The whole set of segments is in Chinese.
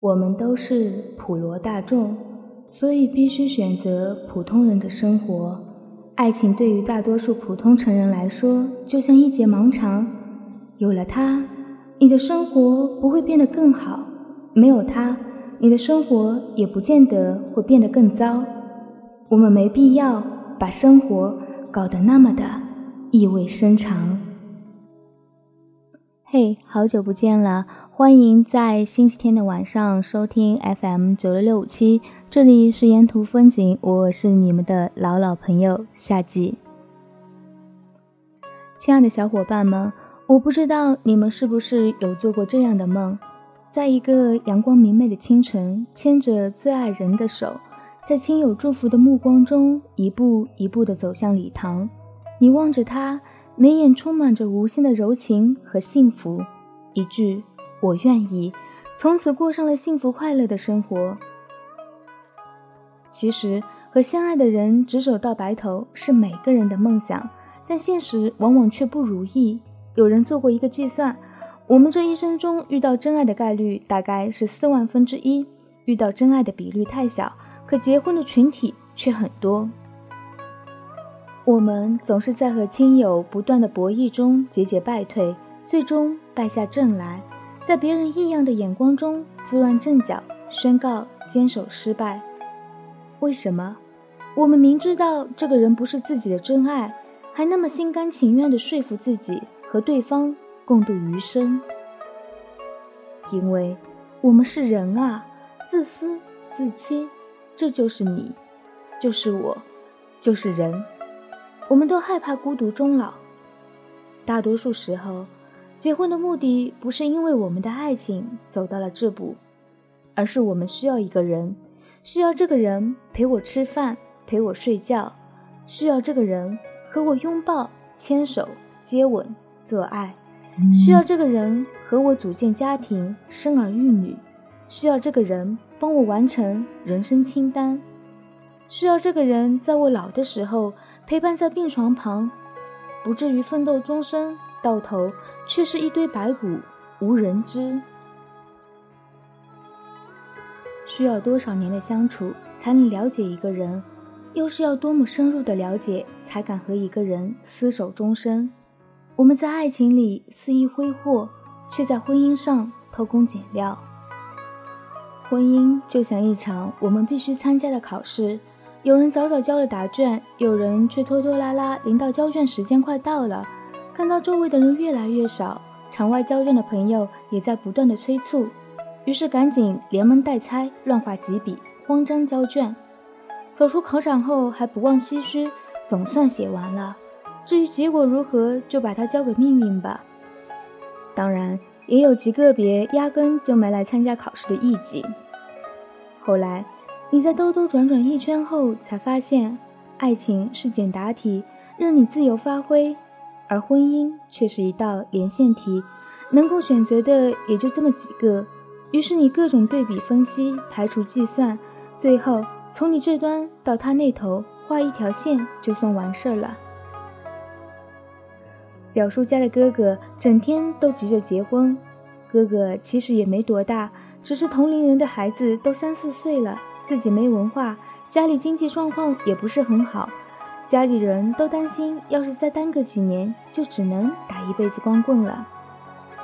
我们都是普罗大众，所以必须选择普通人的生活。爱情对于大多数普通成人来说，就像一节盲肠，有了它，你的生活不会变得更好；没有它，你的生活也不见得会变得更糟。我们没必要把生活搞得那么的意味深长。嘿，好久不见了！欢迎在星期天的晚上收听 FM 九六六五七，这里是沿途风景，我是你们的老老朋友夏季。亲爱的小伙伴们，我不知道你们是不是有做过这样的梦，在一个阳光明媚的清晨，牵着最爱人的手，在亲友祝福的目光中，一步一步的走向礼堂，你望着他。眉眼充满着无限的柔情和幸福，一句“我愿意”，从此过上了幸福快乐的生活。其实，和相爱的人执手到白头是每个人的梦想，但现实往往却不如意。有人做过一个计算，我们这一生中遇到真爱的概率大概是四万分之一，遇到真爱的比率太小，可结婚的群体却很多。我们总是在和亲友不断的博弈中节节败退，最终败下阵来，在别人异样的眼光中自乱阵脚，宣告坚守失败。为什么？我们明知道这个人不是自己的真爱，还那么心甘情愿地说服自己和对方共度余生？因为我们是人啊，自私自欺，这就是你，就是我，就是人。我们都害怕孤独终老。大多数时候，结婚的目的不是因为我们的爱情走到了这步，而是我们需要一个人，需要这个人陪我吃饭，陪我睡觉，需要这个人和我拥抱、牵手、接吻、做爱，需要这个人和我组建家庭、生儿育女，需要这个人帮我完成人生清单，需要这个人在我老的时候。陪伴在病床旁，不至于奋斗终生，到头却是一堆白骨，无人知。需要多少年的相处才能了解一个人？又是要多么深入的了解，才敢和一个人厮守终生？我们在爱情里肆意挥霍，却在婚姻上偷工减料。婚姻就像一场我们必须参加的考试。有人早早交了答卷，有人却拖拖拉拉。临到交卷时间快到了，看到周围的人越来越少，场外交卷的朋友也在不断的催促，于是赶紧连蒙带猜，乱画几笔，慌张交卷。走出考场后还不忘唏嘘，总算写完了。至于结果如何，就把它交给命运吧。当然，也有极个别压根就没来参加考试的艺伎。后来。你在兜兜转转一圈后，才发现，爱情是简答题，任你自由发挥；而婚姻却是一道连线题，能够选择的也就这么几个。于是你各种对比分析，排除计算，最后从你这端到他那头画一条线，就算完事儿了。表叔家的哥哥整天都急着结婚，哥哥其实也没多大，只是同龄人的孩子都三四岁了。自己没文化，家里经济状况也不是很好，家里人都担心，要是再耽搁几年，就只能打一辈子光棍了。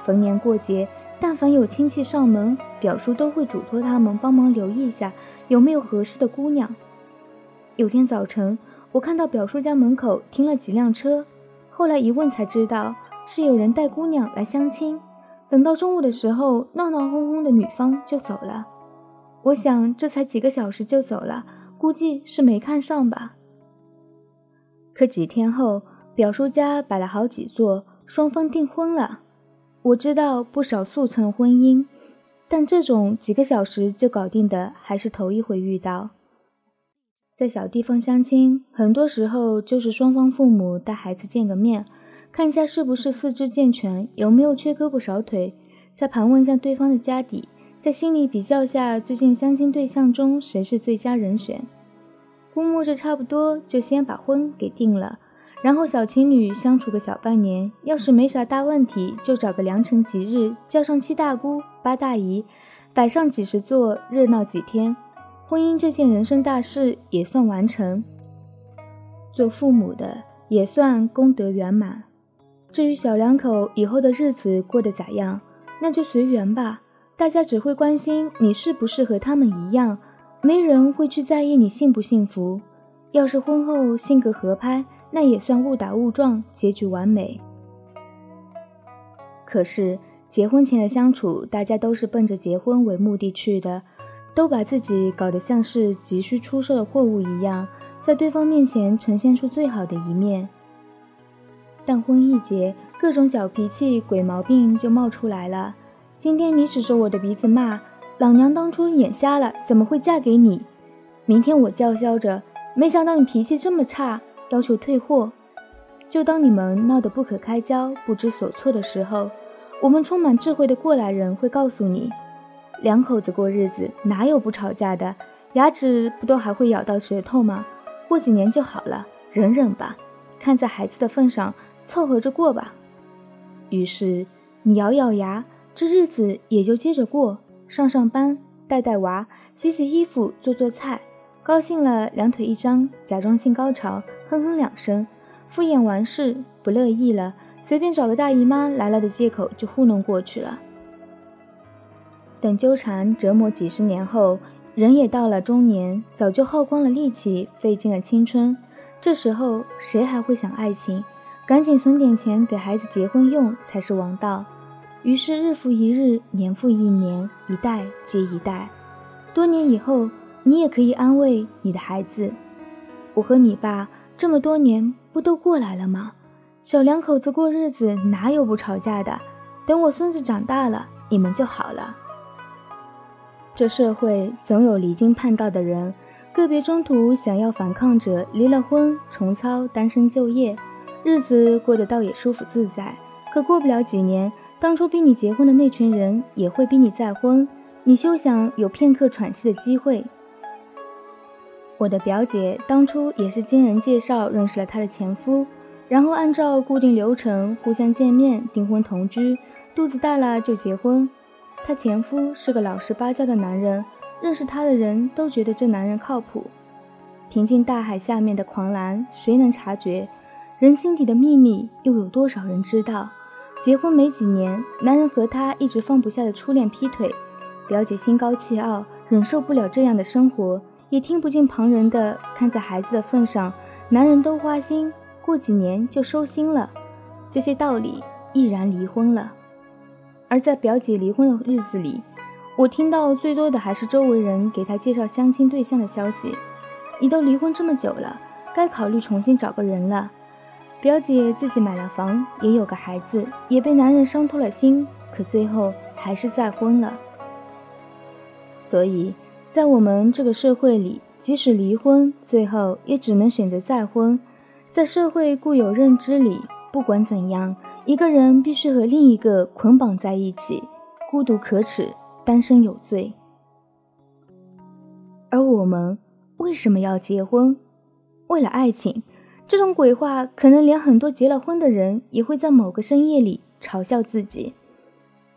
逢年过节，但凡有亲戚上门，表叔都会嘱托他们帮忙留意一下有没有合适的姑娘。有天早晨，我看到表叔家门口停了几辆车，后来一问才知道是有人带姑娘来相亲。等到中午的时候，闹闹哄哄的女方就走了。我想这才几个小时就走了，估计是没看上吧。可几天后，表叔家摆了好几座，双方订婚了。我知道不少速成婚姻，但这种几个小时就搞定的还是头一回遇到。在小地方相亲，很多时候就是双方父母带孩子见个面，看一下是不是四肢健全，有没有缺胳膊少腿，再盘问一下对方的家底。在心里比较下，最近相亲对象中谁是最佳人选，估摸着差不多，就先把婚给定了。然后小情侣相处个小半年，要是没啥大问题，就找个良辰吉日，叫上七大姑八大姨，摆上几十座，热闹几天，婚姻这件人生大事也算完成。做父母的也算功德圆满。至于小两口以后的日子过得咋样，那就随缘吧。大家只会关心你是不是和他们一样，没人会去在意你幸不幸福。要是婚后性格合拍，那也算误打误撞，结局完美。可是结婚前的相处，大家都是奔着结婚为目的去的，都把自己搞得像是急需出售的货物一样，在对方面前呈现出最好的一面。但婚一结，各种小脾气、鬼毛病就冒出来了。今天你指着我的鼻子骂老娘当初眼瞎了，怎么会嫁给你？明天我叫嚣着，没想到你脾气这么差，要求退货。就当你们闹得不可开交、不知所措的时候，我们充满智慧的过来人会告诉你：两口子过日子哪有不吵架的？牙齿不都还会咬到舌头吗？过几年就好了，忍忍吧。看在孩子的份上。凑合着过吧。于是你咬咬牙，这日子也就接着过，上上班，带带娃，洗洗衣服，做做菜。高兴了，两腿一张，假装性高潮，哼哼两声，敷衍完事。不乐意了，随便找个大姨妈来了的借口就糊弄过去了。等纠缠折磨几十年后，人也到了中年，早就耗光了力气，费尽了青春。这时候谁还会想爱情？赶紧存点钱给孩子结婚用才是王道。于是日复一日，年复一年，一代接一代。多年以后，你也可以安慰你的孩子：“我和你爸这么多年不都过来了吗？小两口子过日子哪有不吵架的？等我孙子长大了，你们就好了。”这社会总有离经叛道的人，个别中途想要反抗者离了婚，重操单身就业。日子过得倒也舒服自在，可过不了几年，当初逼你结婚的那群人也会逼你再婚，你休想有片刻喘息的机会。我的表姐当初也是经人介绍认识了她的前夫，然后按照固定流程互相见面、订婚、同居，肚子大了就结婚。她前夫是个老实巴交的男人，认识他的人都觉得这男人靠谱。平静大海下面的狂澜，谁能察觉？人心底的秘密又有多少人知道？结婚没几年，男人和她一直放不下的初恋劈腿，表姐心高气傲，忍受不了这样的生活，也听不进旁人的。看在孩子的份上，男人都花心，过几年就收心了。这些道理，毅然离婚了。而在表姐离婚的日子里，我听到最多的还是周围人给她介绍相亲对象的消息。你都离婚这么久了，该考虑重新找个人了。表姐自己买了房，也有个孩子，也被男人伤透了心，可最后还是再婚了。所以，在我们这个社会里，即使离婚，最后也只能选择再婚。在社会固有认知里，不管怎样，一个人必须和另一个捆绑在一起，孤独可耻，单身有罪。而我们为什么要结婚？为了爱情。这种鬼话，可能连很多结了婚的人也会在某个深夜里嘲笑自己。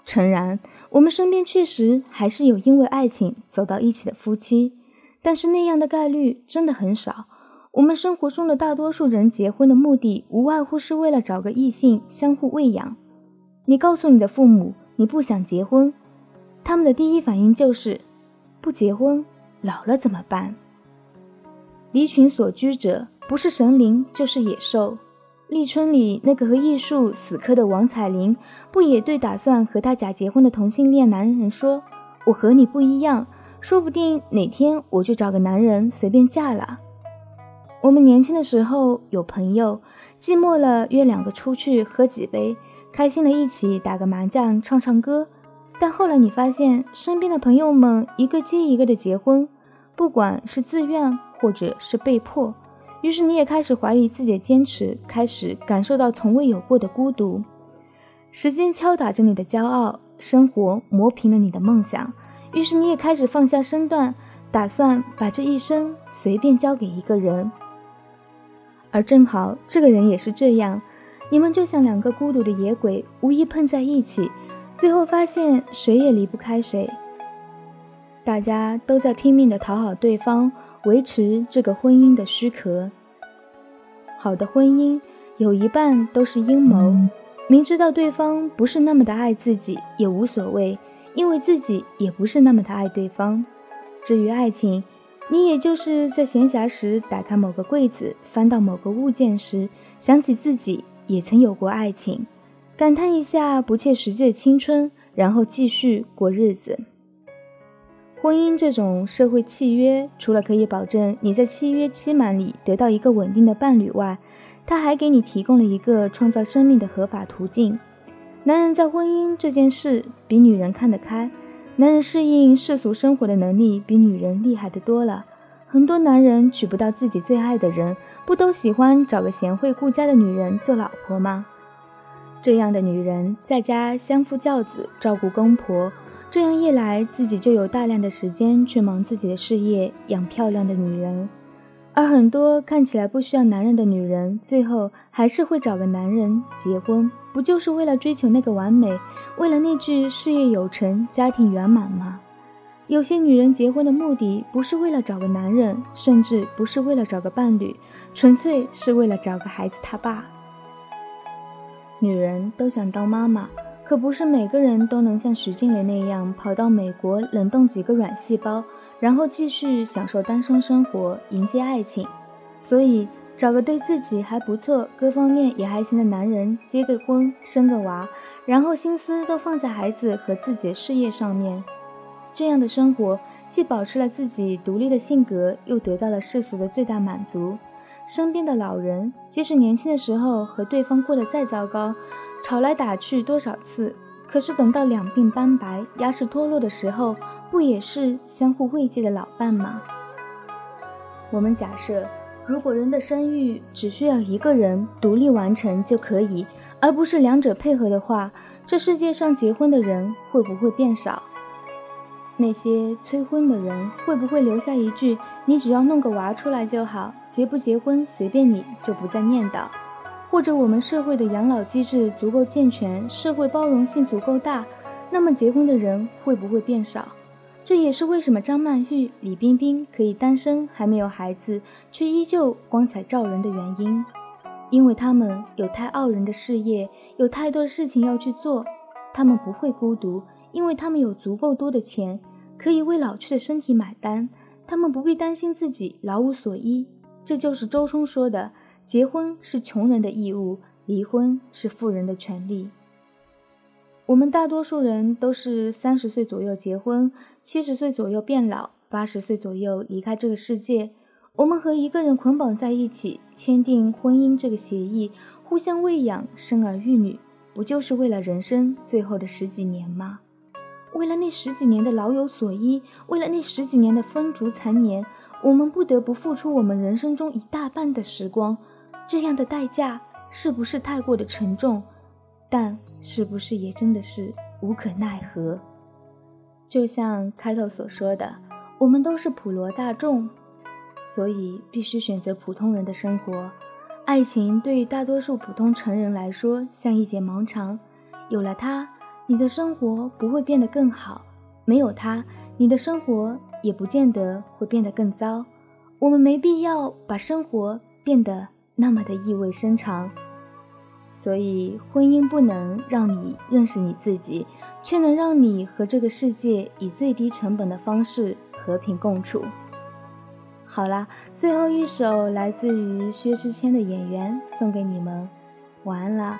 诚然，我们身边确实还是有因为爱情走到一起的夫妻，但是那样的概率真的很少。我们生活中的大多数人结婚的目的，无外乎是为了找个异性相互喂养。你告诉你的父母你不想结婚，他们的第一反应就是不结婚，老了怎么办？离群所居者。不是神灵就是野兽。立春里那个和艺术死磕的王彩玲，不也对打算和他假结婚的同性恋男人说：“我和你不一样，说不定哪天我就找个男人随便嫁了。”我们年轻的时候有朋友，寂寞了约两个出去喝几杯，开心了一起打个麻将唱唱歌。但后来你发现身边的朋友们一个接一个的结婚，不管是自愿或者是被迫。于是你也开始怀疑自己的坚持，开始感受到从未有过的孤独。时间敲打着你的骄傲，生活磨平了你的梦想。于是你也开始放下身段，打算把这一生随便交给一个人。而正好这个人也是这样，你们就像两个孤独的野鬼，无意碰在一起，最后发现谁也离不开谁。大家都在拼命地讨好对方，维持这个婚姻的躯壳。好的婚姻有一半都是阴谋，明知道对方不是那么的爱自己也无所谓，因为自己也不是那么的爱对方。至于爱情，你也就是在闲暇时打开某个柜子，翻到某个物件时，想起自己也曾有过爱情，感叹一下不切实际的青春，然后继续过日子。婚姻这种社会契约，除了可以保证你在契约期满里得到一个稳定的伴侣外，它还给你提供了一个创造生命的合法途径。男人在婚姻这件事比女人看得开。男人适应世俗生活的能力比女人厉害的多了。很多男人娶不到自己最爱的人，不都喜欢找个贤惠顾家的女人做老婆吗？这样的女人在家相夫教子，照顾公婆，这样一来，自己就有大量的时间去忙自己的事业，养漂亮的女人。而很多看起来不需要男人的女人，最后还是会找个男人结婚，不就是为了追求那个完美，为了那句事业有成、家庭圆满吗？有些女人结婚的目的不是为了找个男人，甚至不是为了找个伴侣，纯粹是为了找个孩子他爸。女人都想当妈妈，可不是每个人都能像徐静蕾那样跑到美国冷冻几个卵细胞。然后继续享受单身生活，迎接爱情。所以找个对自己还不错、各方面也还行的男人，结个婚，生个娃，然后心思都放在孩子和自己的事业上面。这样的生活既保持了自己独立的性格，又得到了世俗的最大满足。身边的老人，即使年轻的时候和对方过得再糟糕，吵来打去多少次。可是等到两鬓斑白、牙齿脱落的时候，不也是相互慰藉的老伴吗？我们假设，如果人的生育只需要一个人独立完成就可以，而不是两者配合的话，这世界上结婚的人会不会变少？那些催婚的人会不会留下一句“你只要弄个娃出来就好，结不结婚随便你”，就不再念叨？或者我们社会的养老机制足够健全，社会包容性足够大，那么结婚的人会不会变少？这也是为什么张曼玉、李冰冰可以单身还没有孩子，却依旧光彩照人的原因。因为他们有太傲人的事业，有太多的事情要去做，他们不会孤独，因为他们有足够多的钱，可以为老去的身体买单，他们不必担心自己老无所依。这就是周冲说的。结婚是穷人的义务，离婚是富人的权利。我们大多数人都是三十岁左右结婚，七十岁左右变老，八十岁左右离开这个世界。我们和一个人捆绑在一起，签订婚姻这个协议，互相喂养，生儿育女，不就是为了人生最后的十几年吗？为了那十几年的老有所依，为了那十几年的风烛残年，我们不得不付出我们人生中一大半的时光。这样的代价是不是太过的沉重？但是不是也真的是无可奈何？就像开头所说的，我们都是普罗大众，所以必须选择普通人的生活。爱情对于大多数普通成人来说像一节盲肠，有了它，你的生活不会变得更好；没有它，你的生活也不见得会变得更糟。我们没必要把生活变得。那么的意味深长，所以婚姻不能让你认识你自己，却能让你和这个世界以最低成本的方式和平共处。好啦，最后一首来自于薛之谦的《演员》送给你们，晚安啦。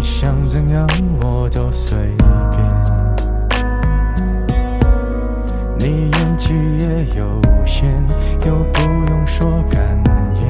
你想怎样我都随便，你演技也有限，又不用说感言，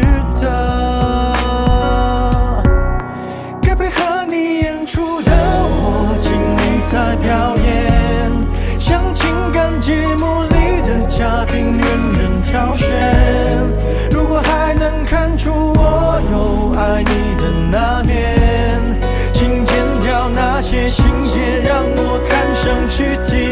去体